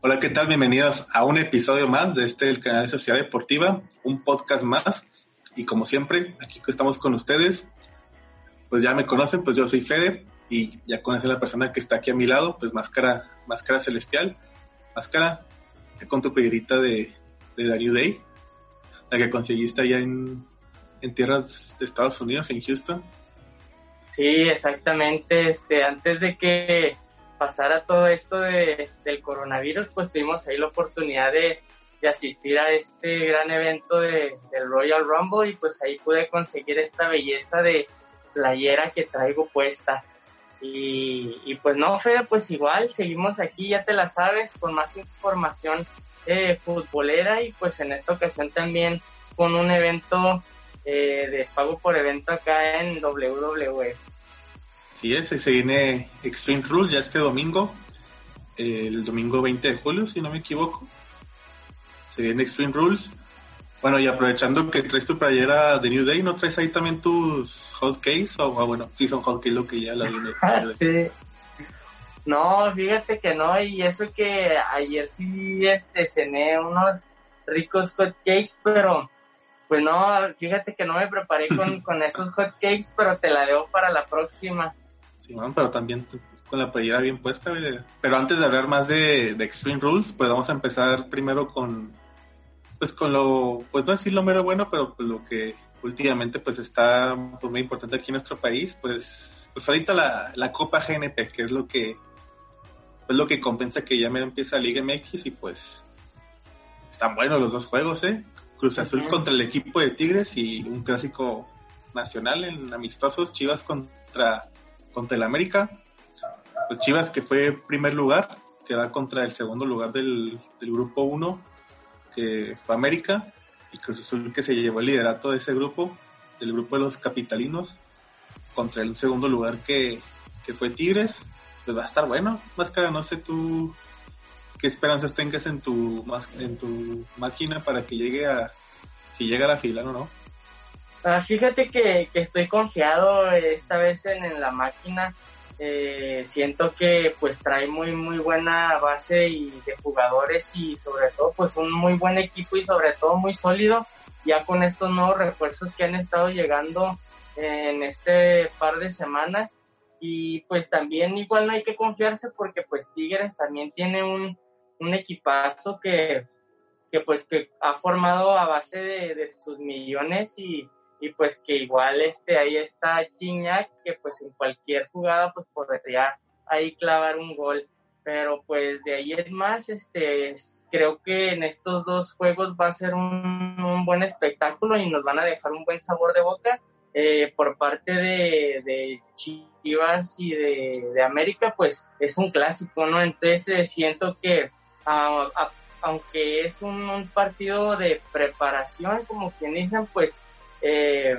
Hola, ¿qué tal? Bienvenidos a un episodio más de este el canal de Sociedad Deportiva, un podcast más. Y como siempre, aquí estamos con ustedes. Pues ya me conocen, pues yo soy Fede y ya conocen a la persona que está aquí a mi lado, pues Máscara, Máscara Celestial. Máscara, con tu playerita de, de The New Day, la que conseguiste allá en, en tierras de Estados Unidos, en Houston. Sí, exactamente. Este, antes de que pasara todo esto de, del coronavirus, pues tuvimos ahí la oportunidad de, de asistir a este gran evento de, del Royal Rumble y pues ahí pude conseguir esta belleza de playera que traigo puesta. Y, pues no, Fede, pues igual seguimos aquí, ya te la sabes, con más información eh, futbolera y pues en esta ocasión también con un evento eh, de pago por evento acá en WWE. Sí, es, se viene Extreme Rules ya este domingo, el domingo 20 de julio, si no me equivoco. Se viene Extreme Rules. Bueno, y aprovechando que traes tu playera de New Day, ¿no traes ahí también tus hotcakes? O ah, bueno, sí son hotcakes lo que ya la viene. Ah, sí. No, fíjate que no, y eso que ayer sí este, cené unos ricos hotcakes, pero pues no, fíjate que no me preparé con, con esos hotcakes, pero te la debo para la próxima pero también con la playera bien puesta. Pero antes de hablar más de, Extreme Rules, pues vamos a empezar primero con, pues con lo, pues no decir lo mero bueno, pero pues lo que últimamente pues está pues, muy importante aquí en nuestro país, pues, pues ahorita la, la Copa GNP, que es lo que, pues lo que compensa que ya me empieza Liga MX y pues están buenos los dos juegos, ¿eh? Cruz Azul contra el equipo de Tigres y un clásico nacional en amistosos, Chivas contra contra el América. Pues Chivas que fue primer lugar, que va contra el segundo lugar del, grupo 1, que fue América, y Cruz Azul que se llevó el liderato de ese grupo, del grupo de los capitalinos, contra el segundo lugar que, fue Tigres. Pues va a estar bueno, Máscara, no sé tú qué esperanzas tengas en tu, en tu máquina para que llegue a, si llega a la fila o no. Ah, fíjate que, estoy confiado esta vez en, la máquina. Eh, siento que pues trae muy muy buena base y de jugadores y sobre todo pues un muy buen equipo y sobre todo muy sólido ya con estos nuevos refuerzos que han estado llegando en este par de semanas y pues también igual no hay que confiarse porque pues Tigres también tiene un, un equipazo que, que pues que ha formado a base de, de sus millones y, y pues que igual este ahí está Gignac que pues en cualquier jugada pues podría ahí clavar un gol. Pero pues de ahí es más este creo que en estos dos juegos va a ser un, un buen espectáculo y nos van a dejar un buen sabor de boca eh, por parte de, de Chivas y de, de, América pues es un clásico no entonces eh, siento que aunque es un, un partido de preparación como quien dicen pues eh,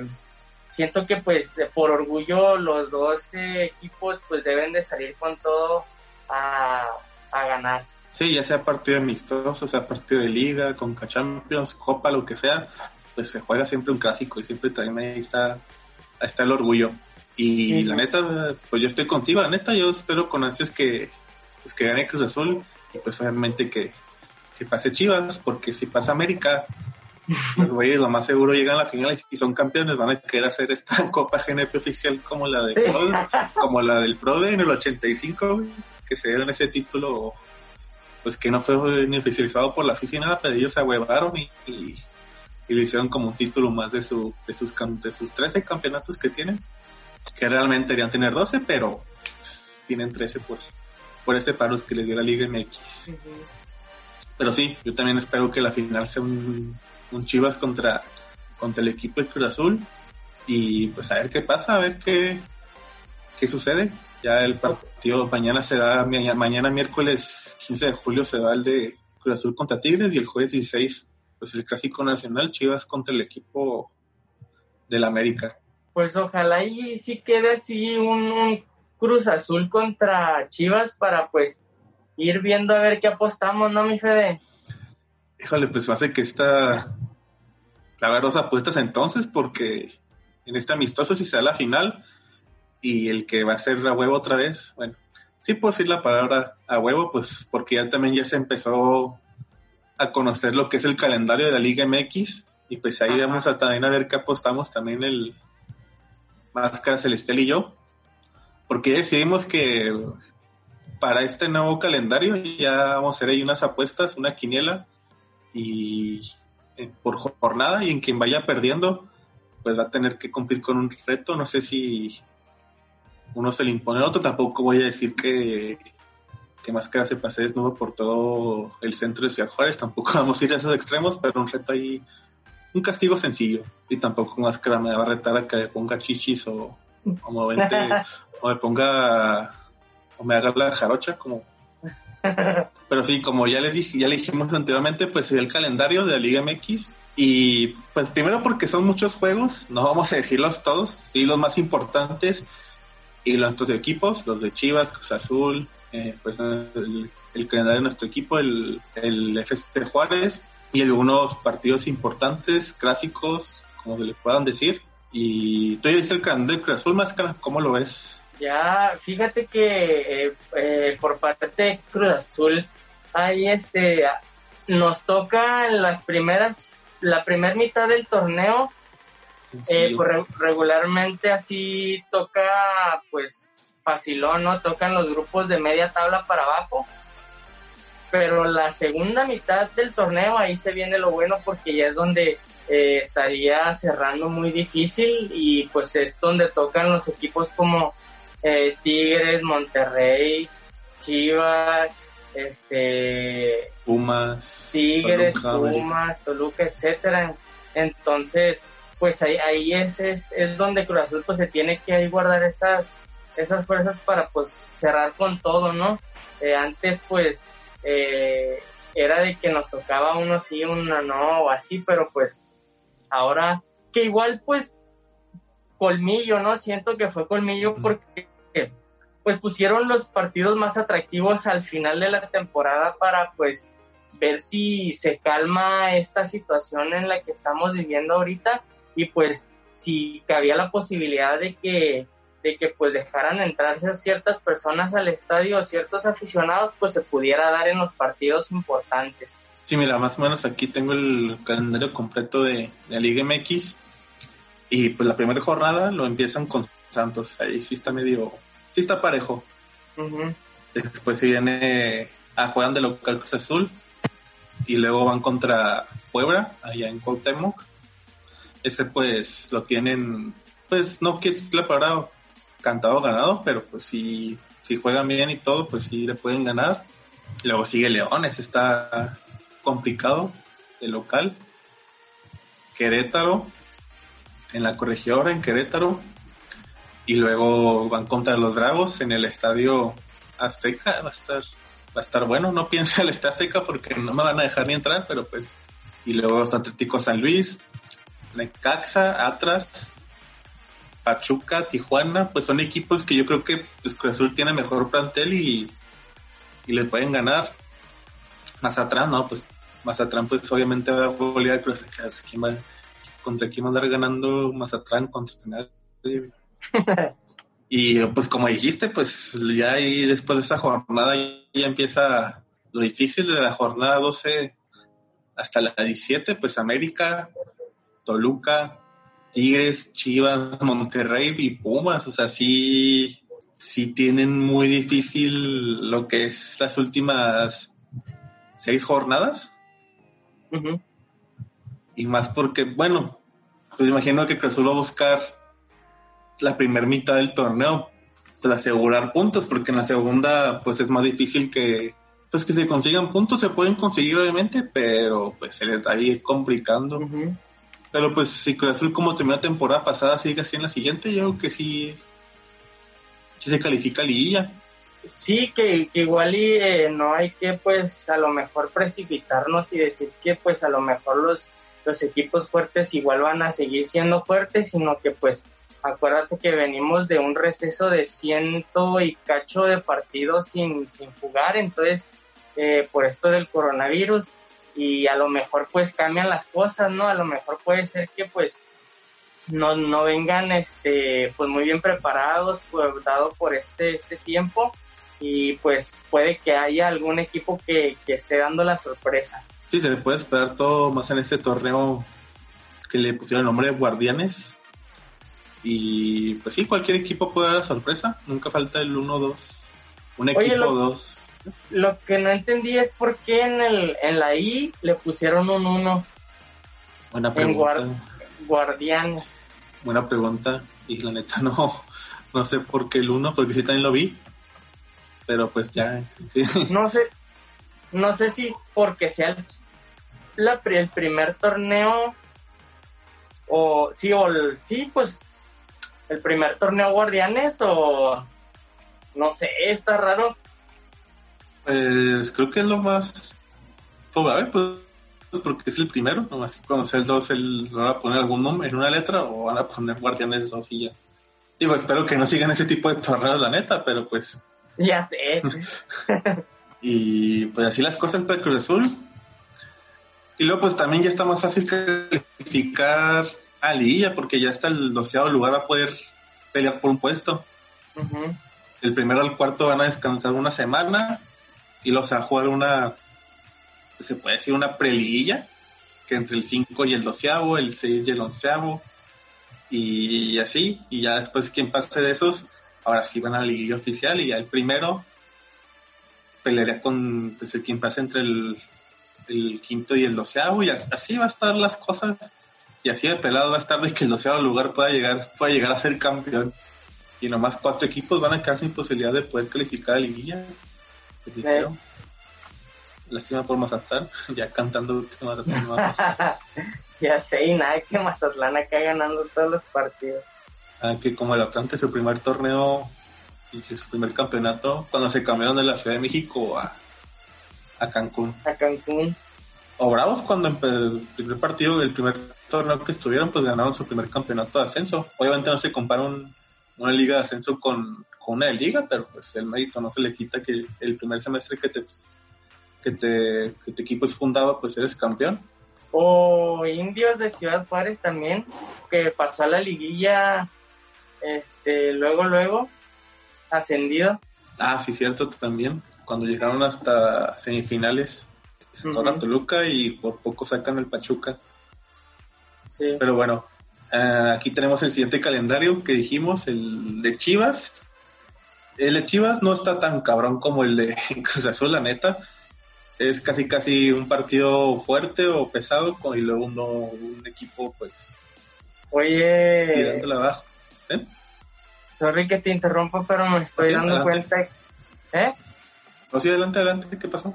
siento que pues por orgullo los dos equipos pues deben de salir con todo a, ganar. Sí, ya sea partido amistoso, sea partido de liga, con Champions, Copa, lo que sea, pues se juega siempre un clásico y siempre también ahí está, está el orgullo. Y la neta, pues yo estoy contigo, la neta, yo espero con ansias que, pues, que gane Cruz Azul y pues obviamente que, que pase Chivas, porque si pasa América, los güeyes lo más seguro llegan a la final y son campeones, van a querer hacer esta Copa GNP oficial como la de como la del PRODE en el 85, que se dieron ese título, pues que no fue ni oficializado por la FIFA y nada, pero ellos se ahuevaron y, y, lo hicieron como un título más de, su, de, sus, de sus 13 campeonatos que tienen, que realmente deberían tener 12, pero pues, tienen 13 por, por ese paro que les dio la Liga MX. Pero sí, yo también espero que la final sea un, un Chivas contra, contra el equipo de Cruz Azul y pues a ver qué pasa, a ver qué, qué sucede. Ya el partido mañana se da, mañana miércoles 15 de julio se da el de Cruz Azul contra Tigres y el jueves 16 pues el clásico nacional Chivas contra el equipo del América. Pues ojalá y sí quede así un, Cruz Azul contra Chivas para pues ir viendo a ver qué apostamos, ¿no, mi Fede? Híjole, pues hace que esta clavar dos apuestas entonces, porque en este amistoso si se da la final y el que va a ser la huevo otra vez, bueno, sí puedo decir la palabra a huevo, pues porque ya también ya se empezó a conocer lo que es el calendario de la Liga MX y pues ahí vamos a también a ver qué apostamos también el Máscara Celestial y yo, porque decidimos que para este nuevo calendario ya vamos a hacer ahí unas apuestas, una quiniela y eh, por jornada y en quien vaya perdiendo pues va a tener que cumplir con un reto, no sé si uno se le impone al otro, tampoco voy a decir que, que Máscara se pase desnudo por todo el centro de Ciudad Juárez, tampoco vamos a ir a esos extremos, pero un reto ahí, un castigo sencillo, y tampoco Máscara me va a retar a que le ponga chichis o, o, me, o me ponga o me haga la jarocha como pero sí, como ya les dije, ya le dijimos anteriormente, pues el calendario de la Liga MX. Y pues primero porque son muchos juegos, no vamos a decirlos todos, sí los más importantes y nuestros equipos, los de Chivas, Cruz Azul, eh, pues el, calendario de nuestro equipo, el, el FC Juárez y algunos partidos importantes, clásicos, como se le puedan decir. Y tú ya viste el calendario de Cruz Azul, Máscara, ¿cómo lo ves? Ya, fíjate que eh, eh, por parte de Cruz Azul, ahí este, nos toca en las primeras, la primera mitad del torneo, eh, pues, regularmente así toca, pues, facilón, ¿no? Tocan los grupos de media tabla para abajo. Pero la segunda mitad del torneo, ahí se viene lo bueno porque ya es donde estaría cerrando muy difícil y pues es donde tocan los equipos como eh, Tigres, Monterrey, Chivas, este Pumas, Tigres, Pumas, Toluca, etcétera. Entonces, pues ahí, ahí es, es, es, donde Cruz Azul pues se tiene que ahí guardar esas, esas fuerzas para pues cerrar con todo, ¿no? Eh, antes pues eh, era de que nos tocaba uno sí, uno no, o así, pero pues ahora que igual pues colmillo, ¿no? Siento que fue colmillo porque pues pusieron los partidos más atractivos al final de la temporada para pues ver si se calma esta situación en la que estamos viviendo ahorita y pues si cabía la posibilidad de que de que pues dejaran entrarse ciertas personas al estadio, ciertos aficionados, pues se pudiera dar en los partidos importantes. Sí, mira, más o menos aquí tengo el calendario completo de, la Liga MX y pues la primera jornada lo empiezan con Santos, ahí sí está medio sí está parejo. Después se viene a jugar de local Cruz Azul y luego van contra Puebla, allá en Cuauhtémoc. Ese pues lo tienen, pues no que es la palabra cantado ganado, pero pues si, si juegan bien y todo, pues sí le pueden ganar. Luego sigue Leones, está complicado el local. Querétaro, en la corregidora en Querétaro, y luego van contra los Dragos en el estadio Azteca. Va a estar, va a estar bueno. No piense el estadio Azteca porque no me van a dejar ni entrar, pero pues. Y luego los Atléticos San Luis, Necaxa, Atlas, Pachuca, Tijuana, pues son equipos que yo creo que pues, Cruz Azul tiene mejor plantel y, y le pueden ganar. Mazatrán, no, pues Mazatrán pues obviamente va a golear Cruz Azul. ¿Contra quién va a andar ganando Mazatrán? Contra nadie y pues como dijiste, pues ya ahí después de esa jornada ya empieza lo difícil de la jornada 12 hasta la 17, pues América, Toluca, Tigres, Chivas, Monterrey y Pumas, o sea, sí, sí tienen muy difícil lo que es las últimas seis jornadas. Y más porque, bueno, pues imagino que Cruz va a buscar la primera mitad del torneo, pues asegurar puntos, porque en la segunda pues es más difícil que pues que se consigan puntos, se pueden conseguir obviamente, pero pues se les está ahí complicando. Pero pues si Cruz Azul como terminó la temporada pasada sigue así en la siguiente, yo creo que sí, sí se califica liguilla. Sí, que, igual y eh, no hay que pues a lo mejor precipitarnos y decir que pues a lo mejor los, los equipos fuertes igual van a seguir siendo fuertes, sino que pues acuérdate que venimos de un receso de ciento y cacho de partidos sin, sin jugar, entonces eh, por esto del coronavirus y a lo mejor pues cambian las cosas, ¿no? A lo mejor puede ser que pues no, no vengan este pues muy bien preparados pues, dado por este, este tiempo y pues puede que haya algún equipo que, que esté dando la sorpresa. Sí, se le puede esperar todo más en este torneo que le pusieron el nombre de Guardianes. Y pues sí, cualquier equipo puede dar la sorpresa. Nunca falta el 1-2. Un equipo 2. Lo, que no entendí es por qué en, el, en la I le pusieron un 1. Buena pregunta. Guardianes. Buena pregunta. Y la neta no, no sé por qué el 1, porque sí también lo vi. Pero pues ya. no sé. No sé si porque sea el, la, el primer torneo o sí, o sí, pues el primer torneo Guardianes o no sé, está raro. Pues creo que es lo más probable, pues porque es el primero, nomás cuando sea el 2 el, van a poner algún nombre en una letra o van a poner Guardianes 2 y ya. Digo, espero que no sigan ese tipo de torneos, la neta, pero pues... Ya sé. y pues así las cosas para Cruz Azul. Y luego pues también ya está más fácil calificar a Liguilla porque ya está el doceavo lugar a poder pelear por un puesto. El primero al cuarto van a descansar una semana y los va a jugar una, se puede decir una preliguilla, que entre el 5 y el doceavo, el 6 y el onceavo, y así, y ya después quien pase de esos, ahora sí van a la liguilla oficial y ya el primero pelearía con pues, el quien pase entre el el quinto y el doceavo, y así va a estar las cosas, y así de pelado va a estar de que el doceavo lugar pueda llegar, pueda llegar a ser campeón. Y nomás cuatro equipos van a quedar sin posibilidad de poder calificar a liguilla. Eh. Lástima por Mazatlán, ya cantando que Mazatlán no va a ya sé, y nada que Mazatlán acá ganando todos los partidos. Ah, que como el Atlante, su primer torneo y su primer campeonato, cuando se cambiaron de la Ciudad de México a, a Cancún. A Cancún. O Bravos cuando el primer partido, el primer torneo que estuvieron, pues ganaron su primer campeonato de ascenso. Obviamente no se compara una liga de ascenso con, una de liga, pero pues el mérito no se le quita que el primer semestre que te que te que tu equipo es fundado, pues eres campeón. O Indios de Ciudad Juárez también, que pasó a la liguilla, este, luego, luego, ascendido. Ah, sí, cierto, también cuando llegaron hasta semifinales, sacaron a Toluca y por poco sacan el Pachuca. Sí. Pero bueno, eh, aquí tenemos el siguiente calendario que dijimos, el de Chivas. El de Chivas no está tan cabrón como el de Cruz Azul, la neta. Es casi casi un partido fuerte o pesado y luego uno, un equipo pues Oye tirándole abajo. ¿Eh? Sorry que te interrumpo, pero me estoy dando cuenta. ¿Eh? O sí, adelante, adelante, ¿qué pasó?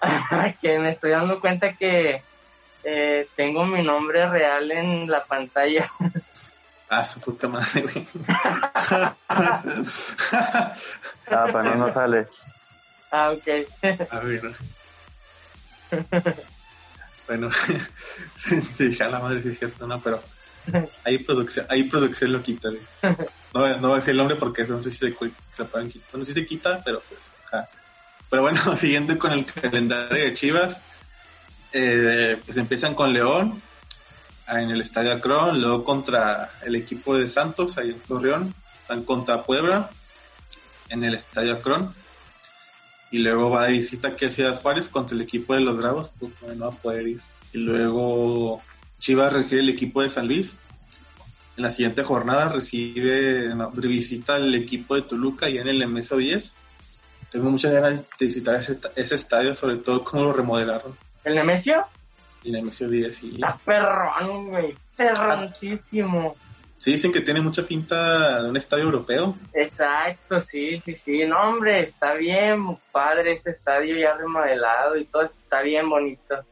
que me estoy dando cuenta que eh, tengo mi nombre real en la pantalla. Ah, su puta madre, güey. ah, para no, no sale. Ah, ok. A ver. bueno, sí, ya la madre sí es cierto, ¿no? Pero hay producción, hay producción lo quita, güey. No, no voy a decir el nombre porque eso no sé si se, se pueden quitar. No sé si se quita, pero pues, ajá. Pero bueno, siguiendo con el calendario de Chivas, eh, pues empiezan con León en el Estadio Acron, luego contra el equipo de Santos, ahí en Torreón, van contra Puebla en el Estadio Acron, y luego va de visita aquí a Ciudad Juárez contra el equipo de los Bravos, pues no va a poder ir. Y luego Chivas recibe el equipo de San Luis. En la siguiente jornada recibe de visita el equipo de Toluca y en el MSO 10 tengo muchas ganas de visitar ese, ese estadio, sobre todo cómo lo remodelaron. ¿El Nemesio? El Nemesio 10, sí. Está perrón, güey. Perroncísimo. Sí, dicen que tiene mucha finta de un estadio europeo. Exacto, sí, sí, sí. No, hombre, está bien padre ese estadio ya remodelado y todo está bien bonito.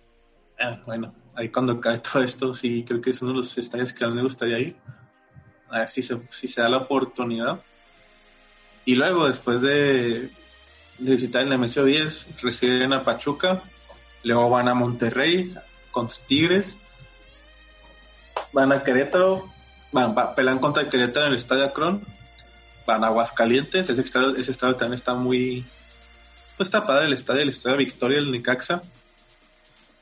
Ah, bueno, ahí cuando cae todo esto, sí, creo que es uno de los estadios que a mí me gustaría ir. A ver si se, si se da la oportunidad. Y luego, después de, visitar el Nemesio 10, reciben a Pachuca, luego van a Monterrey contra Tigres, van a Querétaro, van, pelan contra Querétaro en el Estadio Acron, van a Aguascalientes, ese estadio, ese estadio también está muy, pues está padre el estadio, el estadio Victoria, el Nicaxa,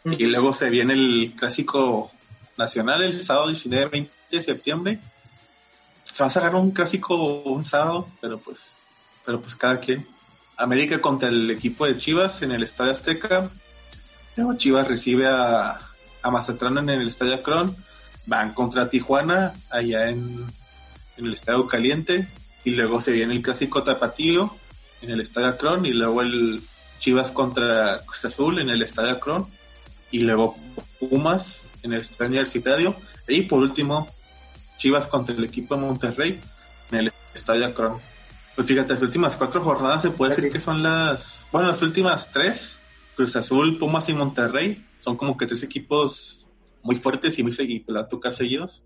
y luego se viene el clásico nacional el sábado 19-20 de septiembre. Se va a cerrar un clásico un sábado, pero pues, pero pues cada quien. América contra el equipo de Chivas en el Estadio Azteca. Luego Chivas recibe a, a en el Estadio Akron. Van contra Tijuana allá en, en el Estadio Caliente. Y luego se viene el clásico Tapatío en el Estadio Akron. Y luego el Chivas contra Cruz Azul en el Estadio Akron. Y luego Pumas en el Estadio Universitario. Y por último, Chivas contra el equipo de Monterrey en el Estadio Akron. Pues fíjate, las últimas cuatro jornadas se puede decir que son las, bueno, las últimas tres, Cruz Azul, Pumas y Monterrey, son como que tres equipos muy fuertes y muy y pues, a tocar seguidos.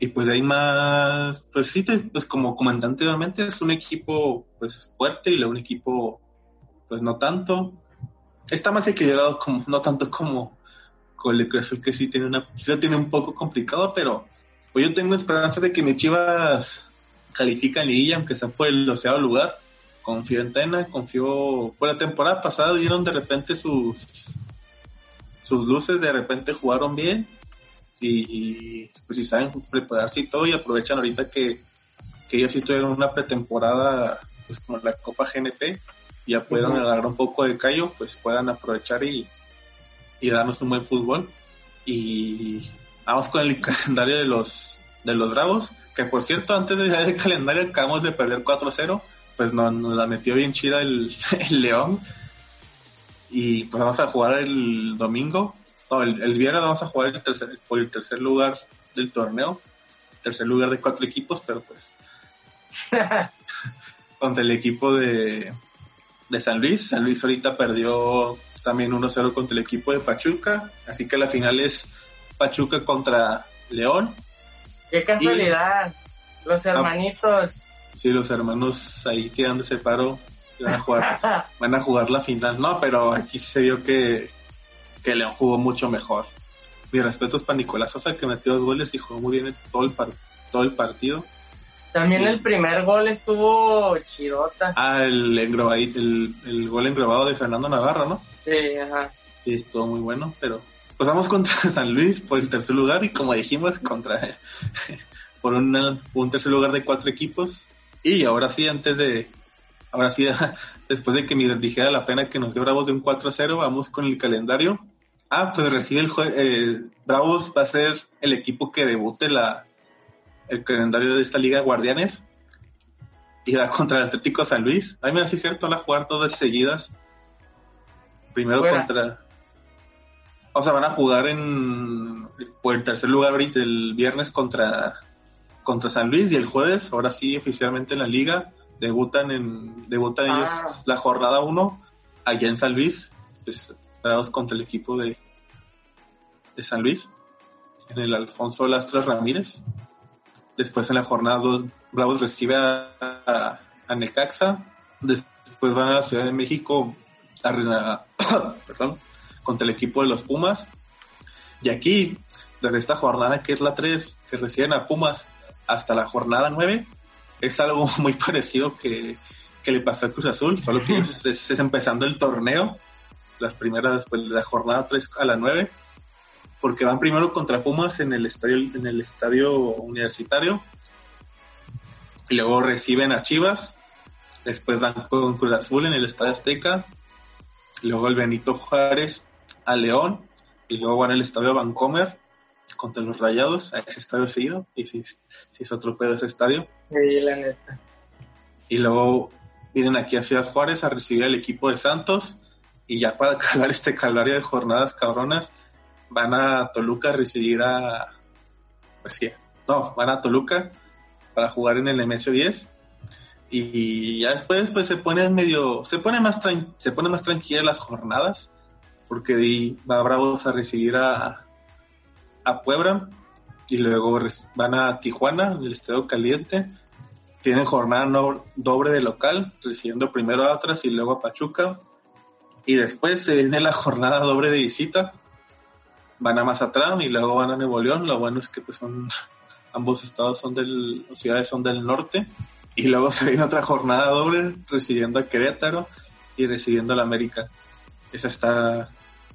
Y pues ahí más, pues sí, pues como comentante anteriormente, es un equipo pues fuerte y luego un equipo pues no tanto. Está más equilibrado, como, no tanto como con el Cruz Azul, que sí tiene una, sí lo tiene un poco complicado, pero pues yo tengo esperanza de que mi Chivas califica en liguilla, aunque sea por el oceano lugar. Confío en Tena, confío. Por la temporada pasada dieron de repente sus sus luces, de repente jugaron bien y, pues si saben prepararse y todo y aprovechan ahorita que, que ellos sí tuvieron una pretemporada pues como la Copa GNP ya puedan agarrar un poco de callo pues puedan aprovechar y, y darnos un buen fútbol y vamos con el calendario de los de los Bravos que por cierto, antes de el calendario acabamos de perder 4-0, pues nos, la metió bien chida el, León. Y pues vamos a jugar el domingo, no, el, viernes vamos a jugar el tercer, por el tercer lugar del torneo, tercer lugar de cuatro equipos, pero pues contra el equipo de, de San Luis. San Luis ahorita perdió también 1-0 contra el equipo de Pachuca, así que la final es Pachuca contra León Qué casualidad. los ah, hermanitos. sí, los hermanos ahí ese paro. Van a jugar, van a jugar la final. No, pero aquí se vio que, que León jugó mucho mejor. Mis respetos para Nicolás Sosa que metió dos goles y jugó muy bien todo el, todo el partido. También el primer gol estuvo chirota. Ah, el, el, el gol engrobado de Fernando Navarro, ¿no? Sí, ajá. Sí, estuvo muy bueno, pero pues vamos contra San Luis por el tercer lugar y como dijimos, contra por un tercer lugar de cuatro equipos. Y ahora sí, antes de, ahora sí, después de que me dijera la pena que nos dio Bravos de un 4-0, vamos con el calendario. Ah, pues recibe el eh, Bravos va a ser el equipo que debute la, el calendario de esta liga Guardianes. Y va contra el Atlético San Luis. Ay, mira, sí es cierto, van a jugar todas seguidas. Primero contra o sea, van a jugar en por el tercer lugar ahorita el viernes contra, contra San Luis y el jueves, ahora sí, oficialmente en la liga, debutan en debutan ellos ah. la jornada 1 allá en San Luis, pues, contra el equipo de, de San Luis, en el Alfonso Lastra Ramírez. Después en la jornada 2, Bravos recibe a, a, Necaxa. Después van a la Ciudad de México a, perdón, contra el equipo de los Pumas. Y aquí, desde esta jornada que es la 3, que reciben a Pumas hasta la jornada 9, es algo muy parecido que, le pasó a Cruz Azul, solo que es, empezando el torneo, las primeras después de la jornada 3 a la 9, porque van primero contra Pumas en el estadio, en el estadio universitario, y luego reciben a Chivas, después van con Cruz Azul en el Estadio Azteca, luego el Benito Juárez a León y luego van al estadio Vancomer contra los Rayados, a ese estadio seguido, y si, si es otro pedo ese estadio. la neta. Y luego vienen aquí a Ciudad Juárez a recibir al equipo de Santos y ya para calar este calvario de jornadas cabronas van a Toluca a recibir a pues sí, no, van a Toluca para jugar en el MS10 y ya después pues se pone medio se pone más se pone más tranquila las jornadas porque va Bravos a recibir a, a Puebla y luego van a Tijuana, en el Estadio Caliente. Tienen jornada doble de local, recibiendo primero a Atlas y luego a Pachuca. Y después se viene la jornada doble de visita. Van a Mazatlán y luego van a Nuevo León. Lo bueno es que pues son ambos estados son del, ciudades son del norte. Y luego se viene otra jornada doble recibiendo a Querétaro y recibiendo a la América. Esa está,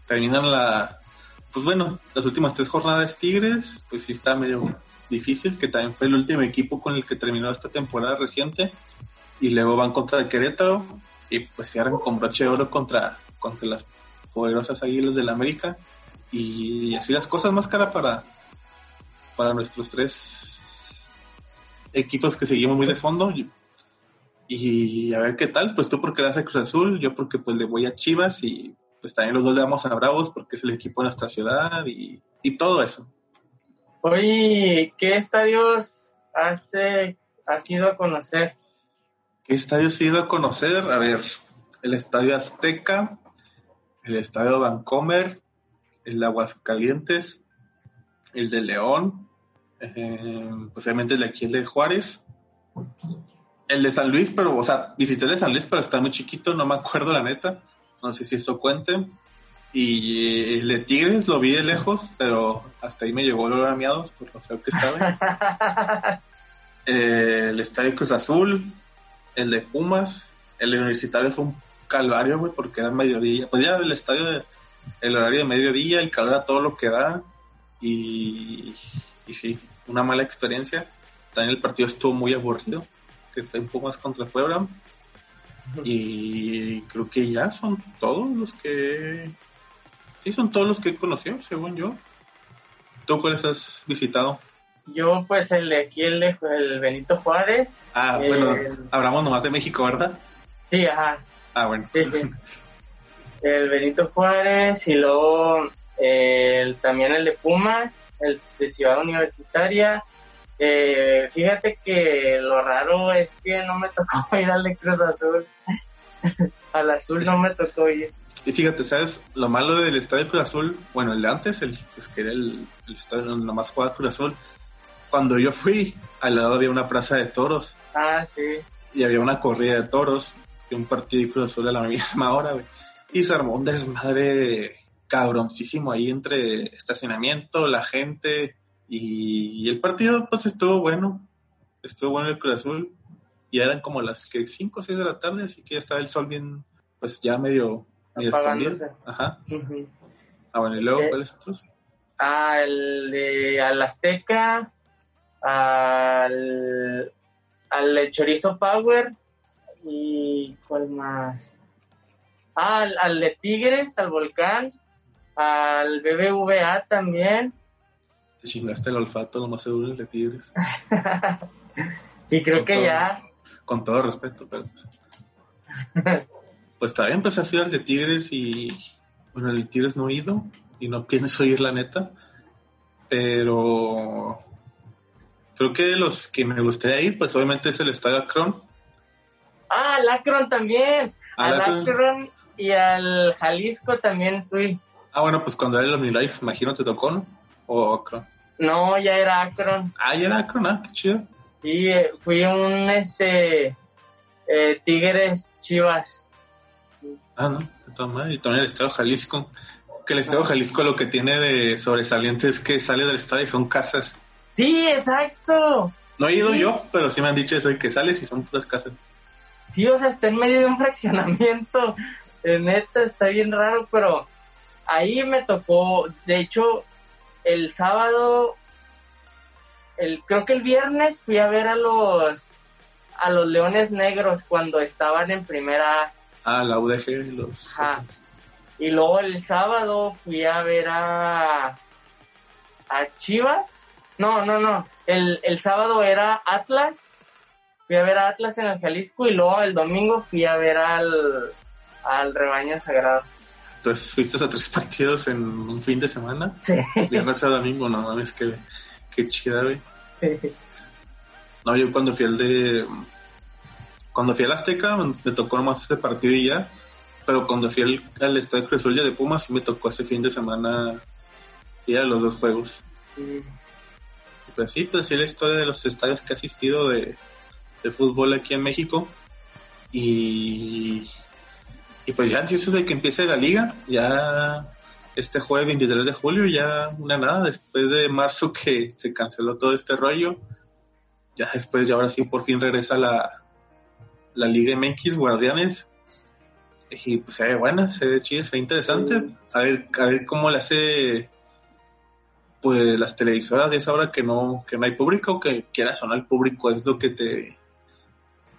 terminan la, pues bueno, las últimas tres jornadas Tigres, pues sí está medio difícil, que también fue el último equipo con el que terminó esta temporada reciente. Y luego van contra el Querétaro, y pues cierran con broche de oro contra, contra las poderosas Águilas del América y así las cosas más cara para, para nuestros tres equipos que seguimos muy de fondo y, a ver qué tal, pues tú porque le haces Cruz Azul, yo porque pues le voy a Chivas y pues también los dos le damos a Bravos porque es el equipo de nuestra ciudad y, y todo eso. Oye, ¿qué estadios hace, has ido a conocer? ¿Qué estadios he ido a conocer? A ver, el Estadio Azteca, el Estadio Vancomer, el de Aguascalientes, el de León, eh, posiblemente el de aquí, el de Juárez, el de San Luis, pero, o sea, visité el de San Luis, pero está muy chiquito, no me acuerdo la neta, no sé si eso cuente. Y el de Tigres lo vi de lejos, pero hasta ahí me llegó el olor a miados por lo feo que estaba. Eh, el Estadio Cruz Azul, el de Pumas, el universitario fue un calvario, güey, porque era mediodía. Pues ya el estadio, el horario de mediodía, el calor a todo lo que da. Y, y sí, una mala experiencia. También el partido estuvo muy aburrido, que fue en Pumas contra Puebla. Y creo que ya son todos los que... Sí, son todos los que he conocido, según yo. ¿Tú cuáles has visitado? Yo, pues, el de aquí, el, Benito Juárez. Ah, bueno, hablamos nomás de México, ¿verdad? Sí, ajá. Ah, bueno. Sí, sí. El Benito Juárez y luego el, también el de Pumas, el de Ciudad Universitaria. Eh, fíjate que lo raro es que no me tocó ir al de Cruz Azul. al azul no me tocó ir. Y fíjate, ¿sabes? Lo malo del Estadio Cruz Azul, bueno, el de antes, el pues, que era el, el estadio donde nomás jugaba Cruz Azul, cuando yo fui, al lado había una plaza de toros Ah, sí. y había una corrida de toros y un partido de Cruz Azul a la misma hora, güey. Y se armó un desmadre cabroncísimo ahí entre estacionamiento, la gente y, y el partido, pues estuvo bueno. Estuvo bueno el Cruz Azul y eran como las que 5 o 6 de la tarde, así que ya estaba el sol bien, pues ya medio, medio. Ajá. Ah, bueno, y luego, Eh, ¿cuáles otros? Ah, el de al Azteca, al, al Chorizo Power y ¿cuál más? Ah, al, al de Tigres, al Volcán, al BBVA también Te chingaste el olfato, lo más seguro, el de Tigres. y creo Con que todo. ya. Con todo respeto, pero... Pues, pues bien, pues ha sido el de Tigres y... Bueno, el de Tigres no he ido y no pienso ir, la neta. Pero... Creo que de los que me gustaría ir, pues obviamente es el Estadio Akron. Ah, al Akron también. Al Al Akron. Akron y al Jalisco también fui. Ah, bueno, pues cuando era el OmniLife, imagino, te tocó, ¿no? O Akron. No, ya era Akron. Ah, ya era Akron, ah, qué chido. Sí, eh, fui un este eh, Tigres Chivas. Ah, no, maneras. Y también el Estadio Jalisco. Que el Estadio Jalisco lo que tiene de sobresaliente es que sale del estadio y son casas. Sí, exacto. No he ido Sí. yo, pero sí me han dicho eso de que sales y son puras casas. Sí, o sea, está en medio de un fraccionamiento. Eh, neta, está bien raro, pero ahí me tocó, de hecho, el sábado, el, creo que el viernes fui a ver a los a los Leones Negros cuando estaban en primera Ah, la UDG y los... Ajá. Y luego el sábado fui a ver a, a Chivas. No, no, no. El, el sábado era Atlas. Fui a ver a Atlas en el Jalisco y luego el domingo fui a ver al, al rebaño sagrado. Entonces fuiste a tres partidos en un fin de semana. Sí. Viernes a domingo, no mames, qué, qué chida, güey. No, yo cuando fui al de... Cuando fui al Azteca me, tocó nomás ese partido y ya. Pero cuando fui al, al Estadio Cruz Azul ya de Pumas sí me tocó ese fin de semana ir a los dos juegos. Y Pues sí, pues sí la historia de los estadios que he asistido de, de fútbol aquí en México. Y, y pues ya ansiosos de que empiece la liga, ya este jueves 23 de julio, ya una nada, después de marzo que se canceló todo este rollo, ya después, ya ahora sí por fin regresa la, la Liga MX Guardianes. Y pues se ve buena, se ve chida, se ve interesante. A ver, a ver cómo le hace pues las televisoras de esa hora que no, que no hay público, que quieras o no el público es lo que te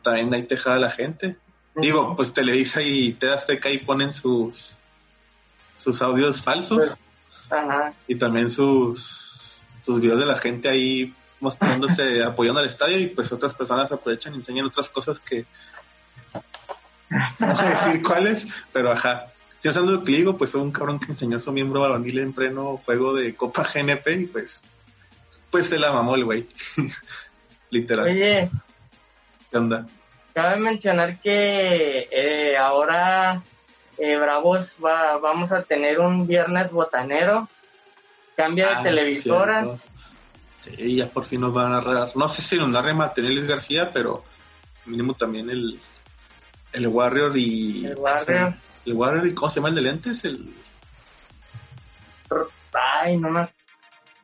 también ahí te jala la gente. Digo, pues Televisa y TV Azteca ahí ponen sus sus audios falsos Ajá. y también sus sus videos de la gente ahí mostrándose apoyando al estadio y pues otras personas aprovechan y enseñan otras cosas que no voy a decir cuáles, pero ajá. Si no sabes lo que digo, pues fue un cabrón que enseñó a su miembro varonil en pleno juego de Copa GNP y pues pues se la mamó el güey. Literal. Oye, ¿Qué onda? Cabe mencionar que eh, ahora eh, Bravos va, vamos a tener un viernes botanero. Cambia de Ah, televisora. Sí, ya por fin nos van a narrar. No sé si nos narre Materiales García, pero mínimo también el, el Warrior y. El Warrior. El Warrior y ¿cómo se llama el de lentes? El. Ay, no me...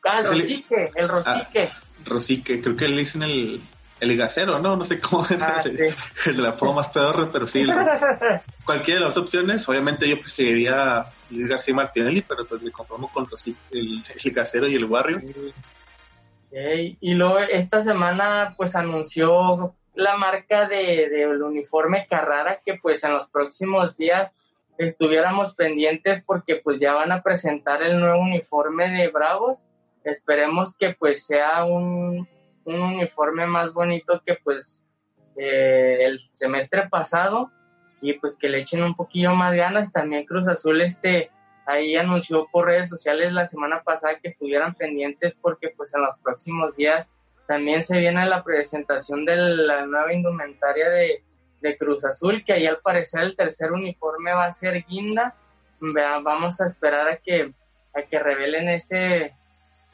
Ah, el. Rosique, el Rosique. Rosique, creo que le dicen el. El gacero, ¿no? No sé cómo Ah, el, sí. el de la forma más pedorra, pero sí. cualquiera de las opciones. Obviamente yo preferiría Luis García Martinelli, pero pues me conformo con Rosique, el, el gacero y el Warrior. Ok, Y luego esta semana pues anunció la marca de, del uniforme Carrara que pues en los próximos días estuviéramos pendientes porque pues ya van a presentar el nuevo uniforme de Bravos. Esperemos que pues sea un, un uniforme más bonito que pues eh, el semestre pasado y pues que le echen un poquillo más ganas. También Cruz Azul este ahí anunció por redes sociales la semana pasada que estuvieran pendientes porque pues en los próximos días también se viene la presentación de la nueva indumentaria de, de Cruz Azul, que ahí al parecer el tercer uniforme va a ser guinda. Vamos a esperar a que, a que revelen ese,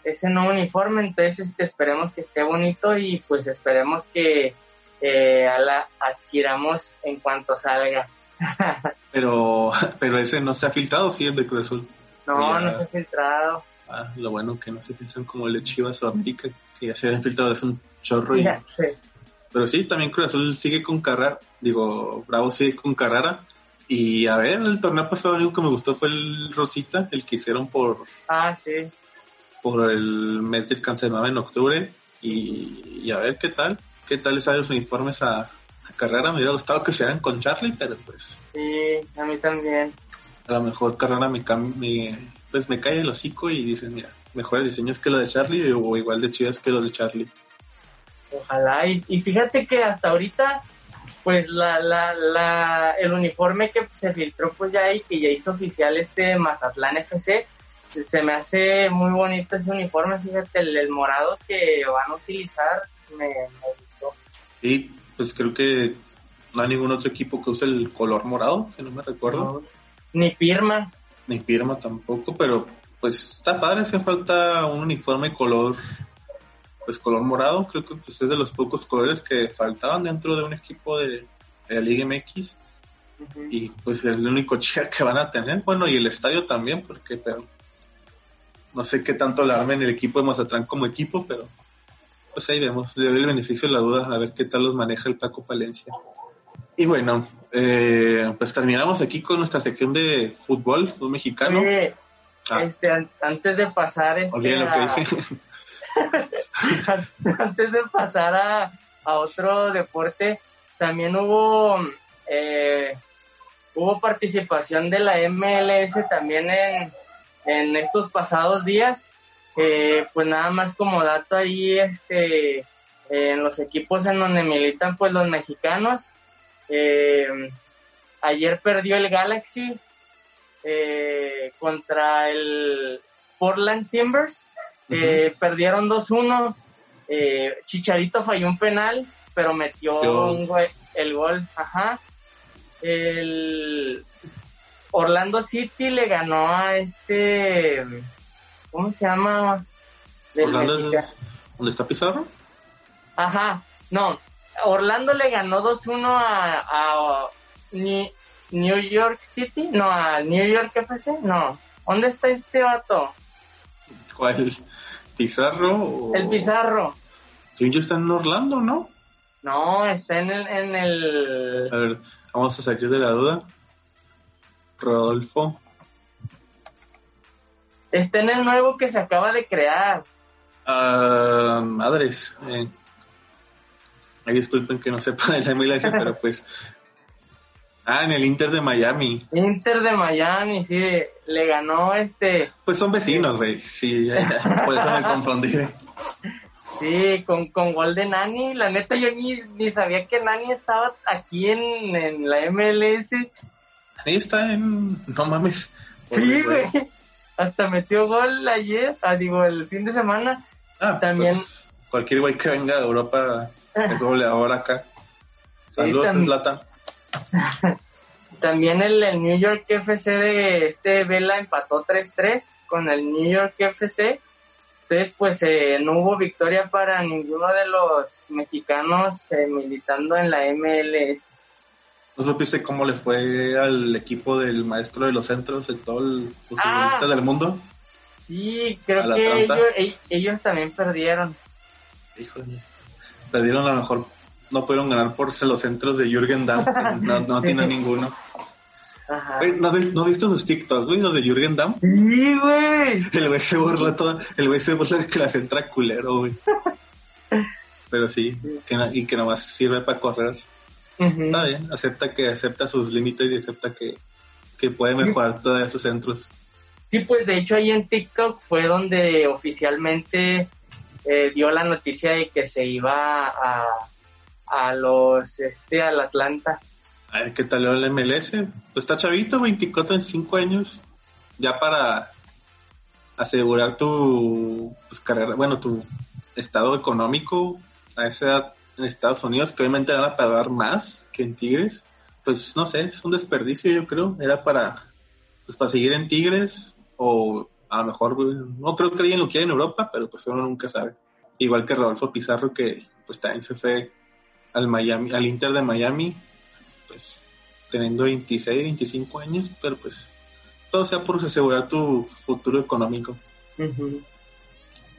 ese nuevo uniforme, entonces este, esperemos que esté bonito y pues esperemos que eh, la adquiramos en cuanto salga. Pero, pero ese no se ha filtrado, sí, el de Cruz Azul. No, Ya. no se ha filtrado. Ah, lo bueno que no se filtran como el de Chivas o América, que ya se habían filtrado es un chorro. y-. Pero sí, también Cruz Azul sigue con Carrara, digo, Bravo sigue con Carrara. Y a ver, el torneo pasado lo único que me gustó fue el Rosita, el que hicieron por, Ah, sí. Por el mes del cáncer en octubre. Y, y a ver qué tal, qué tal les salen los uniformes a, a Carrara. Me hubiera gustado que se hagan con Charlie, pero pues Sí, a mí también. a lo mejor Carrara me, me, pues me cae el hocico y dicen, mira, mejores diseños que los de Charlie o igual de chidas que los de Charlie. Ojalá. Y, y fíjate que hasta ahorita, pues la, la, la, el uniforme que se filtró pues ya y que ya hizo oficial este Mazatlán FC, se me hace muy bonito ese uniforme, fíjate, el, el morado que van a utilizar me, me gustó. Y pues creo que no hay ningún otro equipo que use el color morado, si no me recuerdo. Ni Pirma. Ni Pirma tampoco, pero pues está padre, hace falta un uniforme color pues color morado, creo que pues, es de los pocos colores que faltaban dentro de un equipo de, de la Liga MX y pues es el único chica que van a tener, bueno y el estadio también, porque pero no sé qué tanto la armen el equipo de Mazatlán como equipo, pero pues ahí vemos, le doy el beneficio de la duda, a ver qué tal los maneja el Paco Palencia. Y bueno, eh, pues terminamos aquí con nuestra sección de fútbol, fútbol mexicano. Oye, Ah. este, an- antes de pasar este, Olviden lo que a- dije. antes de pasar a, a otro deporte, también hubo eh, hubo participación de la MLS también en, en estos pasados días. Eh, pues nada más como dato ahí, este, en los equipos en donde militan pues los mexicanos. Eh, ayer perdió el Galaxy eh, contra el Portland Timbers. Eh, perdieron 2-1. Eh, Chicharito falló un penal, pero metió un el gol. Ajá. El Orlando City le ganó a este. ¿Cómo se llama? Del Orlando es donde está Pizarro. Ajá, no. Orlando le ganó 2-1 a, a Ni- New York City, no, a New York FC, no. ¿Dónde está este vato? ¿Cuál? ¿Pizarro? O... El Pizarro. Sí, yo está en Orlando, ¿no? No, está en el, en el... A ver, vamos a salir de la duda. Rodolfo. Está en el nuevo que se acaba de crear. Ah, madres. Eh. Disculpen que no sepa de la MLS, pero pues Ah, en el Inter de Miami. Inter de Miami, sí, le ganó este. Pues son vecinos, güey. Sí, ya, ya, por eso me confundí. Sí, con, con gol de Nani. La neta, yo ni, ni sabía que Nani estaba aquí en, en la MLS. Ahí está en. No mames. Sí, güey. Hasta metió gol ayer, ah, digo, el fin de semana. Ah, También- pues, cualquier güey que venga de Europa es goleador acá. Saludos, también. Zlatan. También el, el New York FC de este Vela empató 3-3 con el New York FC. Entonces, pues eh, no hubo victoria para ninguno de los mexicanos eh, militando en la MLS. ¿No supiste cómo le fue al equipo del maestro de los centros en todo el los Ah. del mundo? Sí, creo ¿Al que ellos, e- ellos también perdieron. Híjole. Perdieron a lo mejor. No pudieron ganar por los centros de Jürgen Damm. No, no Sí. tiene ninguno. Ajá. ¿no, ¿No viste sus TikToks, güey? Los de Jürgen Damm. Sí, güey. El güey se burla toda. El güey se burla que la centra culero, güey. Pero sí, que, y que nomás sirve para correr. Está bien, acepta que acepta sus límites y acepta que, que puede mejorar todos esos centros. Sí, pues de hecho ahí en TikTok fue donde oficialmente eh, dio la noticia de que se iba a, a los, este, al Atlanta. A ver qué tal el MLS. Pues está chavito, 24 en 5 años. Ya para asegurar tu pues, carrera, bueno, tu estado económico a esa edad en Estados Unidos, que obviamente van a pagar más que en Tigres. Pues no sé, es un desperdicio, yo creo. Era para, pues, para seguir en Tigres o a lo mejor, no creo que alguien lo quiera en Europa, pero pues uno nunca sabe. Igual que Rodolfo Pizarro, que pues también se fue al Miami, al Inter de Miami, pues teniendo 26, 25 años, pero pues todo sea por asegurar tu futuro económico. Ujú.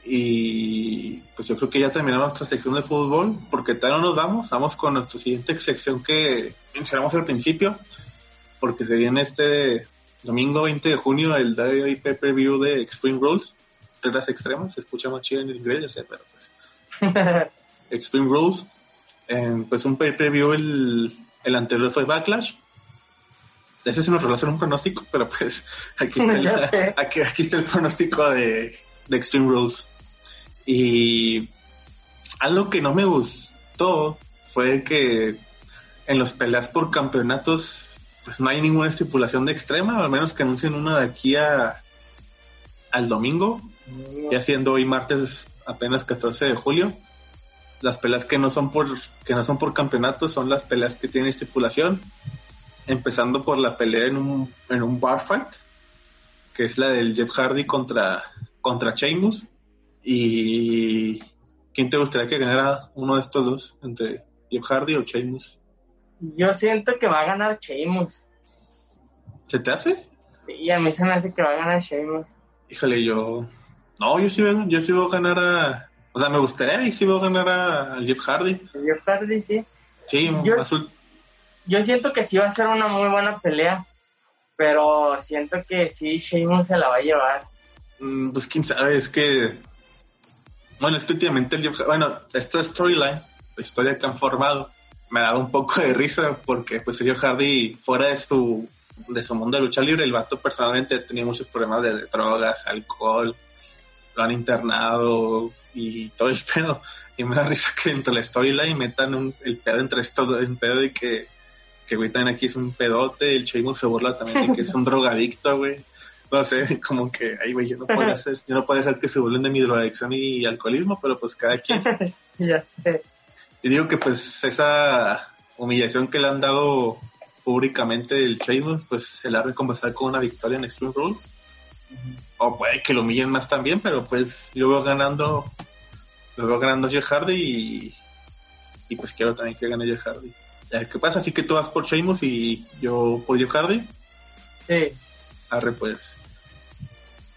Y pues yo creo que ya terminamos nuestra sección de fútbol, porque tal no nos vamos, vamos con nuestra siguiente sección que mencionamos al principio, porque se viene este domingo 20 de junio el WWE Pay Per View de Extreme Rules, reglas extremas, se escucha más chido en inglés, ya sé, pero pues Extreme Rules, eh, pues un pay per view el, el anterior fue Backlash. Ese se nos hacer un pronóstico, pero pues aquí está el, aquí, aquí está el pronóstico de, de Extreme Rules. Y algo que no me gustó fue que en los peleas por campeonatos pues no hay ninguna estipulación de extrema, al menos que anuncien una de aquí a al domingo, ya siendo hoy martes apenas 14 de julio. Las peleas que no son por que no son por campeonato son las peleas que tienen estipulación, empezando por la pelea en un en un bar fight, que es la del Jeff Hardy contra contra Sheamus y ¿quién te gustaría que ganara uno de estos dos entre Jeff Hardy o Sheamus? Yo siento que va a ganar Sheamus. ¿Se te hace? Sí, a mí se me hace que va a ganar Sheamus. Híjole, yo no, yo sí yo sí veo ganar a o sea, me gustaría y sí veo ganar a, Jeff Hardy. Jeff Hardy, sí. Sí, Yo- más ul- Yo siento que sí va a ser una muy buena pelea, pero siento que sí, Sheamus se la va a llevar. Mm, Pues quién sabe, es que. Bueno, es que últimamente el Bueno, esta storyline, la historia que han formado, me ha dado un poco de risa porque, pues, el Jeff Hardy, fuera de su, de su mundo de lucha libre, el vato personalmente tenía muchos problemas de, de drogas, alcohol, lo han internado y todo el pedo. Y me da risa que dentro de la storyline metan un- el pedo entre estos dos, el pedo de que, que güey también aquí es un pedote, el Sheamus se burla también de que es un drogadicto, güey no sé, como que, ay, güey, yo no puedo hacer, yo no puedo hacer que se burlen de mi drogadicción y alcoholismo, pero pues cada quien. ya sé. Y digo que pues esa humillación que le han dado públicamente el Sheamus, pues se la ha recompensado con una victoria en Extreme Rules. O puede que lo humillen más también, pero pues yo veo ganando, lo veo ganando Jeff Hardy y, y pues quiero también que gane Jeff Hardy. A ver qué pasa, así que tú vas por Sheamus y yo por Jeff Hardy. Sí. Arre, pues.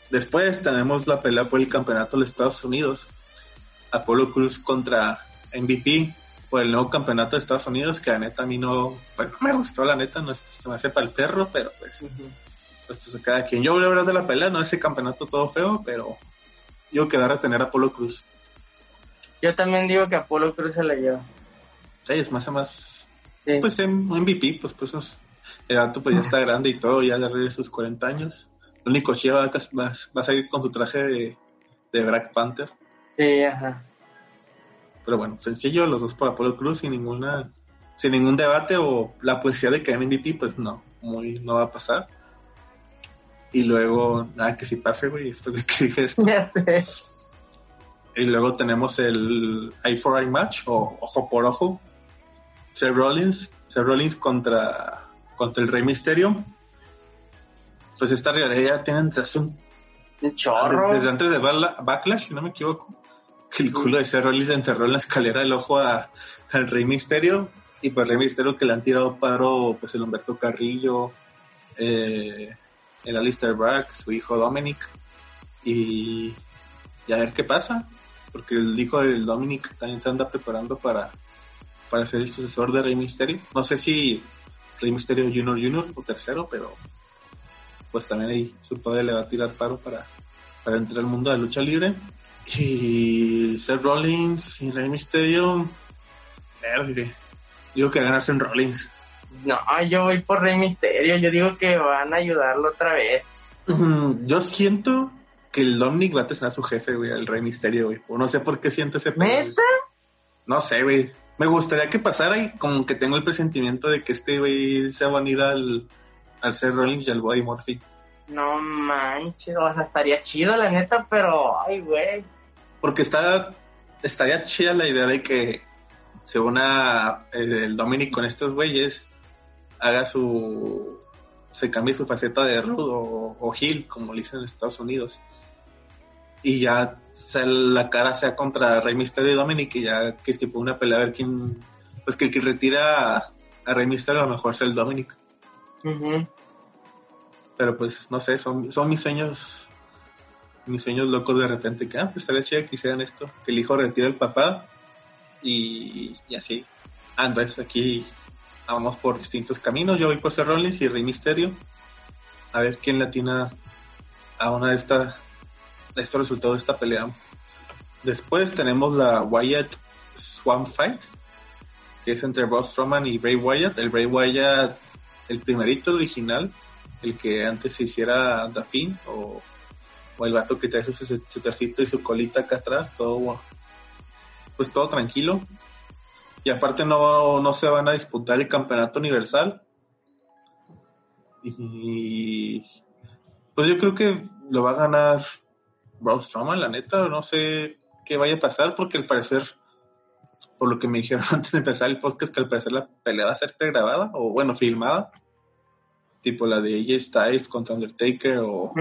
Después tenemos la pelea por el campeonato de Estados Unidos. Apolo Cruz contra MVP por el nuevo campeonato de Estados Unidos, que la neta a mí no, pues no me gustó, la neta, no se me hace para el perro, pero pues, pues, pues, cada quien. Yo voy a hablar de la pelea, no ese campeonato todo feo, pero yo que va a retener a Apolo Cruz. Yo también digo que Apolo Cruz se la lleva. Sí, es más, más, Sí. pues en MVP, pues, pues es- El gato pues ya está grande y todo, ya de sus 40 años. Lo único va, a- va, va a salir con su traje de, de Black Panther. Sí, ajá. Pero bueno, sencillo, los dos por Apolo Cruz sin ninguna, sin ningún debate o la poesía de que MVP, pues no, muy, no va a pasar. Y luego, nada que si pase, güey, esto de que dije esto. Ya sé. Y luego tenemos el Eye for Eye match o ojo por ojo. Seth Rollins, Seth Rollins contra, contra el Rey Misterio. Pues esta realidad tiene desde, hace un- Un chorro. desde, antes de Backlash, si no me equivoco. Que el culo de Seth Rollins enterró en la escalera el ojo a- al Rey Misterio. Y pues Rey Misterio que le han tirado paro, pues el Humberto Carrillo, eh, el Alistair Brack, su hijo Dominic. Y, y a ver qué pasa. Porque el hijo del Dominic también se anda preparando para, para ser el sucesor de Rey Misterio. No sé si Rey Misterio Junior Junior o tercero, pero pues también ahí su padre le va a tirar paro para, para entrar al mundo de la lucha libre. Y Seth Rollins y Rey Misterio, verde. Digo que ganarse en Rollins. No, yo voy por Rey Misterio. Yo digo que van a ayudarlo otra vez. Yo siento que el Dominic va a tener a su jefe, güey, al Rey Misterio, güey. O no sé por qué siento ese pedo. No sé, güey. Me gustaría que pasara y como que tengo el presentimiento de que este güey se va a ir al, al Seth Rollins y al Body Murphy. No manches. O sea, estaría chido, la neta, pero. Ay, güey. Porque está, estaría chida la idea de que se una eh, el Dominic con estos güeyes, haga su. se cambie su faceta de Rudo o, o Hill, como le dicen en Estados Unidos. Y ya sea, la cara sea contra Rey Mysterio y Dominic, y ya que es tipo una pelea a ver quién. Pues que el que retira a, a Rey Mysterio a lo mejor sea el Dominic. Pero pues no sé, son, son mis sueños. Mis sueños locos de repente, que ah, pues estaría chido que hicieran esto, que el hijo retire al papá y, y así. Ah, entonces aquí vamos por distintos caminos. Yo voy por Rollins y Rey Misterio. A ver quién latina a una de estas de estos resultados de esta pelea. Después tenemos la Wyatt Swan Fight, que es entre Braun Strowman y Bray Wyatt. El Bray Wyatt, el primerito original, el que antes se hiciera Fiend, o, o el vato que trae su, su, su tercito y su colita acá atrás, todo pues todo tranquilo. Y aparte no, no se van a disputar el campeonato universal. Y pues yo creo que lo va a ganar Braun Strowman, la neta. No sé qué vaya a pasar porque al parecer, por lo que me dijeron antes de empezar el podcast, que al parecer la pelea va a ser pregrabada o bueno, filmada. Tipo la de AJ Styles contra Undertaker o,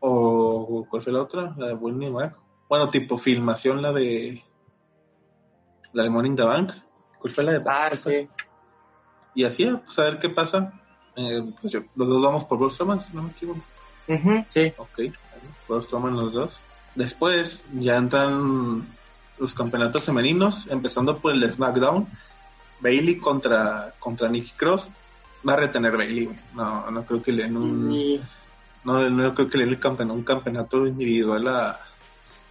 o ¿cuál fue la otra? La de Winnie Mac. Bueno, tipo filmación la de la de in the Bank. ¿Cuál fue la de Ah, sí. Y así, pues a ver qué pasa. Eh, pues yo- los dos vamos por Braun Strowman, si no me equivoco. Sí. Ok, Braun Strowman los dos. Después ya entran los campeonatos femeninos, empezando por el SmackDown. Bailey contra, contra Nikki Cross. Va a retener Bailey, güey. No, no creo que le den un. No, no creo que le den el campeonato, un campeonato individual a,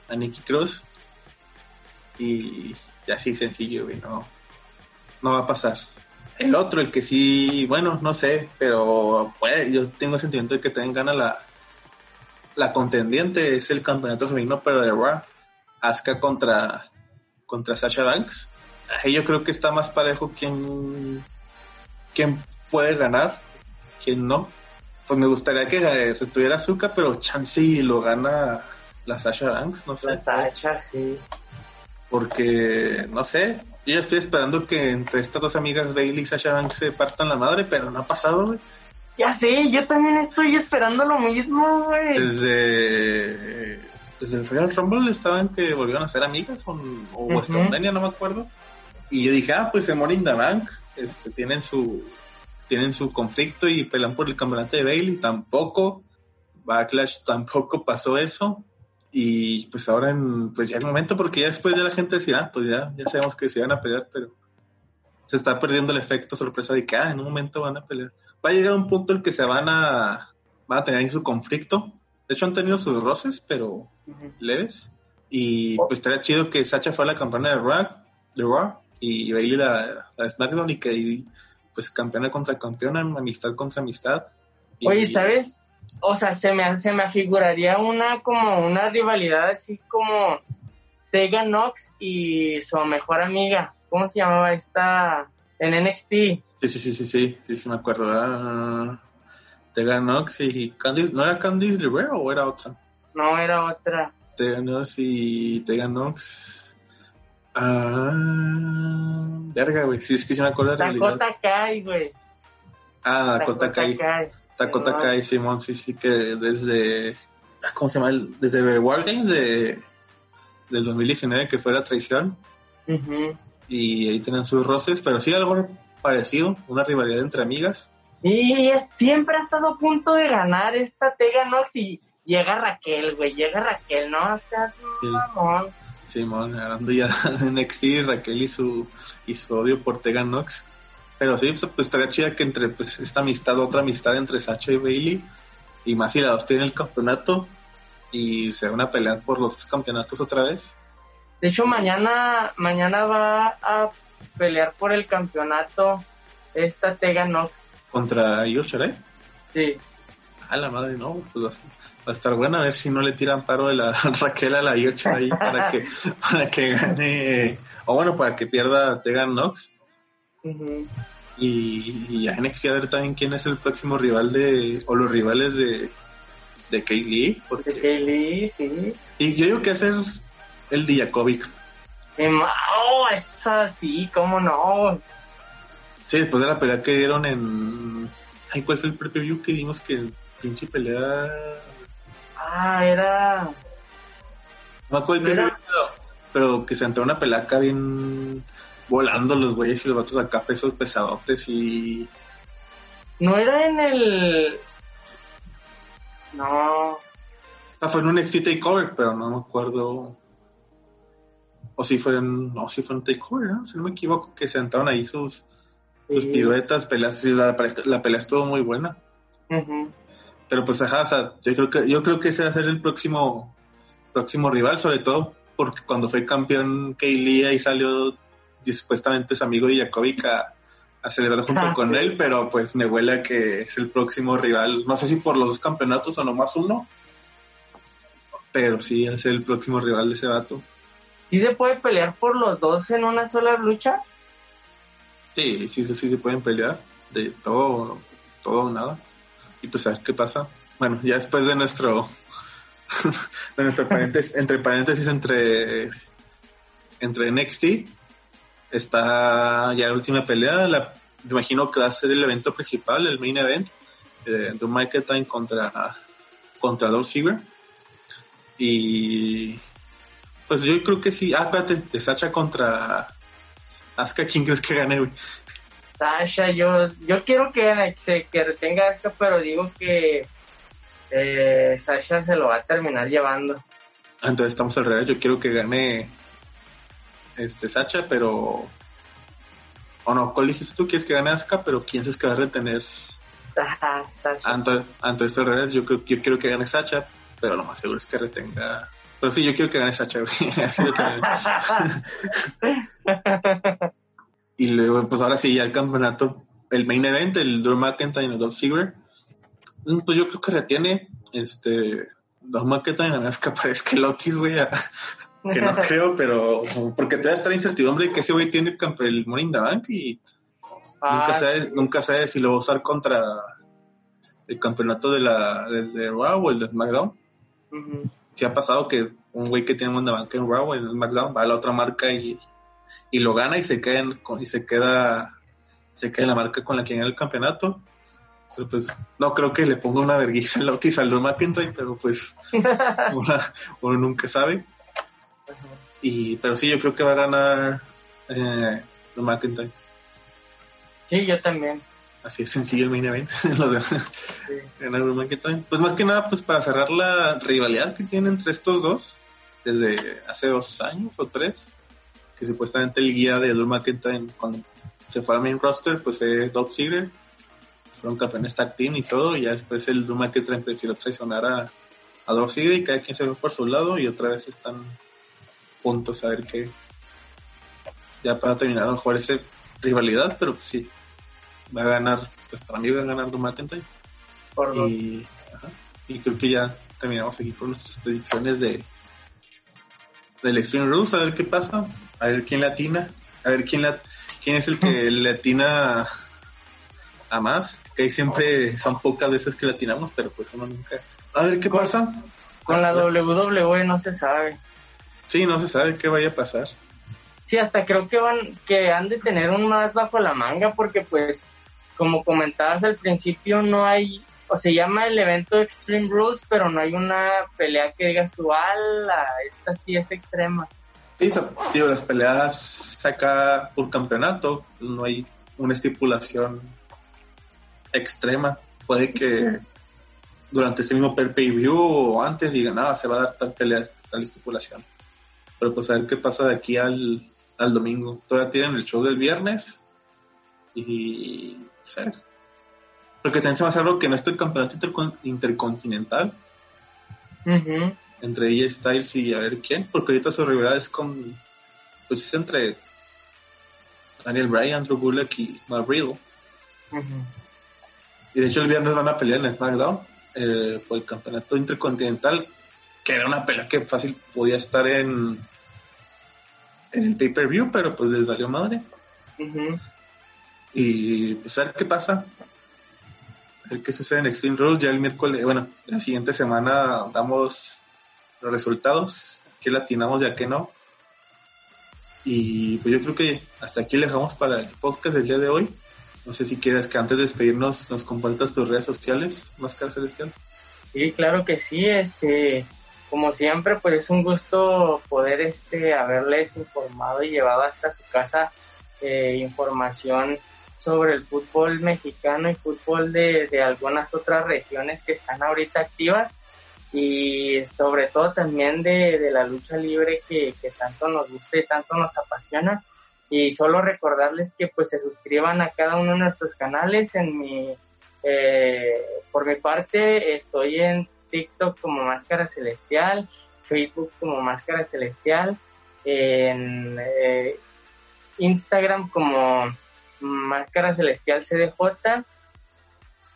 a Nikki Cross. Y, y así sencillo, güey. No, no va a pasar. El otro, el que sí, bueno, no sé, pero puede, yo tengo el sentimiento de que también gana la, la contendiente, es el campeonato femenino, pero de Raw. Asuka contra, contra Sasha Banks. Ahí yo creo que está más parejo quién, quién puede ganar, quién no. Pues me gustaría que eh, tuviera Asuka, pero chance y lo gana la Sasha Banks, no sé. La Sacha, sí. Porque, no sé, yo ya estoy esperando que entre estas dos amigas Bailey y Sasha Banks se partan la madre, pero no ha pasado, güey. Ya sé, yo también estoy esperando lo mismo, güey. Desde, desde el Royal Rumble estaban que volvieron a ser amigas o, o Ujú. WrestleMania, no me acuerdo. Y yo dije, ah, pues en in the Bank este, tienen su tienen su conflicto y pelean por el campeonato de Bailey. Tampoco, Backlash tampoco pasó eso. Y pues ahora, en, pues ya el momento, porque ya después de la gente decía, ah, pues ya, ya sabemos que se van a pelear, pero se está perdiendo el efecto sorpresa de que, ah, en un momento van a pelear. Va a llegar un punto en que se van a, van a tener ahí su conflicto. De hecho, han tenido sus roces, pero leves. Y pues estaría chido que Sacha fuera la campeona de Raw, de Raw y Bailey la, la de SmackDown y que pues campeona contra campeona, amistad contra amistad. Y, Oye, ¿sabes? O sea, se me, se me afiguraría una como una rivalidad así como Tegan Knox y su mejor amiga. ¿Cómo se llamaba esta en NXT? Sí, sí, sí, sí, sí, sí, sí me acuerdo. Ah, Tegan Knox y Candice, ¿no era Candice Rivera o era otra? No, era otra. Tegan Knox y Tegan Knox. Ah, verga, güey. Sí, es que se me acuerdo de la Dakota Kai, güey. Ah, Dakota, Kai. Dakota Kai, Simón, sí, sí, que desde. Ah, ¿Cómo se llama? Desde Wargames de, del 2019, que fue la traición. Y ahí tenían sus roces, pero sí algo parecido, una rivalidad entre amigas. Y siempre ha estado a punto de ganar esta Tegan Nox y llega Raquel, güey, llega Raquel, no seas un mamón. Simón, hablando ya de NXT, Raquel y su, y su odio por Tegan Nox. Pero sí, pues, pues estaría chida que entre pues, esta amistad, otra amistad entre Sacha y Bailey, y más si la dos tienen el campeonato y se van a pelear por los campeonatos otra vez. De hecho, mañana, mañana va a pelear por el campeonato esta Tegan Nox. ¿Contra Io Sí. A la madre, no, pues va a estar buena a ver si no le tiran paro de la Raquel a la ahí para que, para que gane, o bueno, para que pierda Tegan Nox. Y, y ya a ver también quién es el próximo rival de, o los rivales de, de Kaylee. Porque... De Kaylee, sí. Y yo digo que hacer el Dijakovic. Oh, esa sí, cómo no. Sí, después de la pelea que dieron en. Ay, ¿cuál fue el preview que vimos que pinche pelea? Ah, era. No me acuerdo era... pero que se entró una pelea acá bien volando los güeyes y los vatos acá pesos pesadotes y. No era en el. No. Ah, fue en un Exit Takeover, pero no me acuerdo. O si fue en. No, si fue en Takeover, ¿no? Si no me equivoco, que se sentaron ahí sus, sus piruetas, peleas. La, la, pelea estuvo muy buena. Pero pues, ajá, o sea, yo creo que, yo creo que ese va a ser el próximo, próximo rival, sobre todo porque cuando fue campeón Kaylee ahí salió supuestamente es amigo de Jakovic a, celebrar junto ah, con él, pero pues me huele a que es el próximo rival, no sé si por los dos campeonatos o nomás uno, pero sí es el próximo rival de ese vato. ¿Y se puede pelear por los dos en una sola lucha? Sí, sí, sí, sí se pueden pelear, de todo, todo o nada. Y pues a ver qué pasa. Bueno, ya después de nuestro, de nuestro paréntesis, entre paréntesis entre, entre NXT, está ya la última pelea. La, me imagino que va a ser el evento principal, el main event, eh, de Michael Time contra, contra Dolph Ziggler. Y pues yo creo que sí. Ah, espérate, de Sacha contra Asuka, ¿quién crees que gane, güey? Sasha, yo, yo quiero que, que retenga Asuka, pero digo que eh, Sasha se lo va a terminar llevando. Ah, entonces estamos al revés, yo quiero que gane este Sacha, pero o no, ¿cuál dijiste tú? Quieres que gane Asuka, pero quién es que va a retener Ajá, Sacha. Antes, antes de revés, yo, yo quiero que gane Sacha, pero lo más seguro es que retenga. Pero sí, yo quiero que gane Sacha, y luego, pues ahora sí, ya el campeonato, el main event, el Drew McIntyre y el Dolph Ziggler, mm, pues yo creo que retiene este Drew McIntyre, a menos que aparezca el Otis, güey, que no creo, pero porque te va a estar incertidumbre de que ese güey tiene el, in the Bank y nunca, ah, sabe, nunca sabe si lo va a usar contra el campeonato de la de, Raw o el de SmackDown. Si ha pasado que un güey que tiene the Bank en Raw en SmackDown va a la otra marca y, y lo gana y se queda en, y se queda se queda en la marca con la que gana el campeonato. Pero pues no creo que le ponga una vergüenza al Otis al McIntyre, pero pues uno nunca sabe. Y, pero sí, yo creo que va a ganar eh, McIntyre. Sí, yo también. Así es sencillo el main event. lo de McIntyre. Pues más que nada, pues para cerrar la rivalidad que tiene entre estos dos, desde hace dos años o tres, que supuestamente el guía de Drew McIntyre cuando se fue al main roster, pues fue Doug Ziggler. Fueron campeones tag team y todo, y ya después el Drew McIntyre prefirió traicionar a, a Doug Ziggler y cada quien se fue por su lado y otra vez están puntos, a ver qué. Ya para terminar, a lo mejor esa rivalidad, pero pues sí. Va a ganar, pues para mí va a ganar Drew McIntyre. Por. Y, ajá, y creo que ya terminamos aquí con nuestras predicciones de del Extreme Rules, a ver qué pasa, a ver quién latina, a ver quién la, quién es el que latina a más, que ahí siempre son pocas veces que latinamos, pero pues uno nunca. A ver qué pasa. Con la WWE no se sabe. Sí, no se sabe qué vaya a pasar. Sí, hasta creo que van, que han de tener un más bajo la manga porque pues, como comentabas al principio, no hay, o se llama el evento Extreme Rules, pero no hay una pelea que digas tú, ala, esta sí es extrema. Sí, tío, las peleas acá por campeonato, pues no hay una estipulación extrema. Puede que durante ese mismo per view o antes digan, nada, se va a dar tal pelea, tal estipulación. Pero pues a ver qué pasa de aquí al, al domingo. Todavía tienen el show del viernes y ver. Porque también se va a hacer algo que no es el campeonato intercon- intercontinental entre ella Styles y a ver quién, porque ahorita su rivalidad es con, pues es entre Daniel Bryan, Drew Gulak y Matt Riddle. Y de hecho el viernes van a pelear en SmackDown eh, por el campeonato intercontinental, que era una pelea que fácil podía estar en, en el pay-per-view, pero pues les valió madre. Y pues a ver qué pasa. Ver qué sucede en Extreme Rules. Ya el miércoles, bueno, la siguiente semana damos los resultados. Qué latinamos y a qué no. Y pues yo creo que hasta aquí le dejamos para el podcast del día de hoy. No sé si quieres que antes de despedirnos nos compartas tus redes sociales, Máscara Celestial. Sí, claro que sí, este, como siempre, pues es un gusto poder este haberles informado y llevado hasta su casa eh, información sobre el fútbol mexicano y fútbol de, de algunas otras regiones que están ahorita activas y sobre todo también de, de la lucha libre que, que tanto nos gusta y tanto nos apasiona. Y solo recordarles que pues se suscriban a cada uno de nuestros canales. En mi eh, por mi parte estoy en TikTok como Máscara Celestial, Facebook como Máscara Celestial, en eh, Instagram como Máscara Celestial CDJ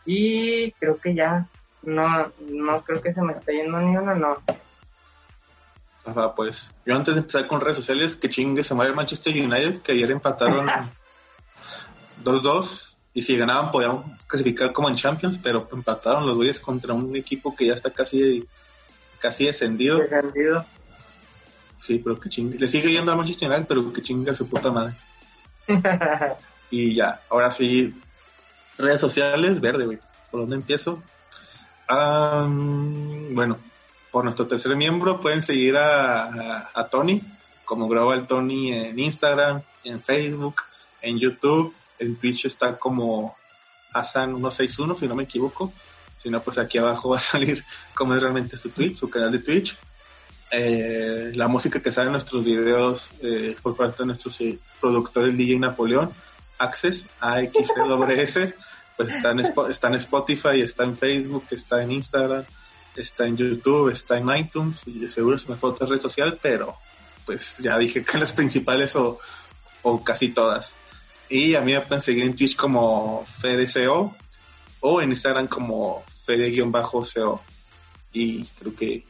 y creo que ya no no creo que se me está yendo ni uno no Ajá, pues yo antes de empezar con redes sociales, que chingue se el Manchester United, que ayer empataron 2-2 y si ganaban podían clasificar como en Champions, pero empataron los güeyes contra un equipo que ya está casi casi descendido. descendido Sí, pero que chingue. Le sigue yendo al Manchester United, pero que chingue a su puta madre. Y ya, ahora sí, redes sociales, verde, güey. ¿Por dónde empiezo? Ah, bueno, por nuestro tercer miembro pueden seguir a, Tony, como Global Tony en Instagram, en Facebook, en YouTube, en Twitch está como Asan161, si no me equivoco. Si no, pues aquí abajo va a salir cómo es realmente su Twitch, su canal de Twitch. Eh, la música que sale en nuestros videos eh, es por parte de nuestro eh, productor, el DJ Napoleón, Access, AXWS, pues está en, está en Spotify, está en Facebook, está en Instagram, está en YouTube, está en iTunes, y de seguro se me fue otra red social, pero pues ya dije que las principales o, o casi todas. Y a mí me pueden seguir en Twitch como FedeCO o en Instagram como Fede-CO. Y creo que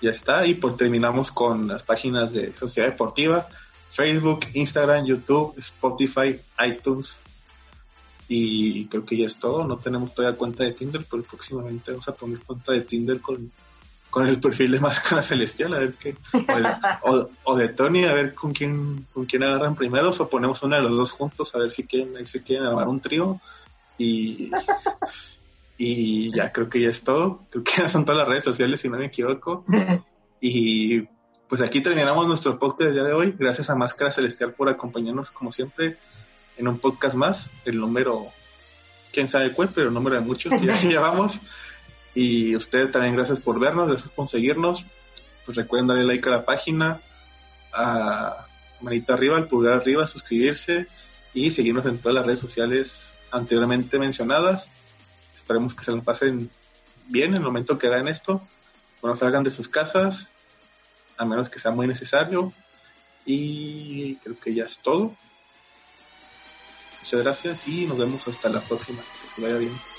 ya está. Y por terminamos con las páginas de Sociedad Deportiva, Facebook, Instagram, YouTube, Spotify, iTunes. Y creo que ya es todo. No tenemos todavía cuenta de Tinder, pero próximamente vamos a poner cuenta de Tinder con, con el perfil de Máscara Celestial, a ver qué. O de, o- o de Tony, a ver con quién, con quién agarran primero, o ponemos uno de los dos juntos, a ver si quieren, ahí se quieren armar un trío. Y, y ya creo que ya es todo. Creo que ya son todas las redes sociales, si no me equivoco. Y pues aquí terminamos nuestro podcast del día de hoy. Gracias a Máscara Celestial por acompañarnos como siempre en un podcast más, el número, quién sabe cuál, pero el número de muchos que ya llevamos. Y ustedes también gracias por vernos, gracias por seguirnos. Pues recuerden darle like a la página, a manita arriba, al pulgar arriba, suscribirse y seguirnos en todas las redes sociales anteriormente mencionadas. Esperemos que se lo pasen bien en el momento que vean esto. Bueno, salgan de sus casas, a menos que sea muy necesario. Y creo que ya es todo. Muchas gracias y nos vemos hasta la próxima. Que vaya bien.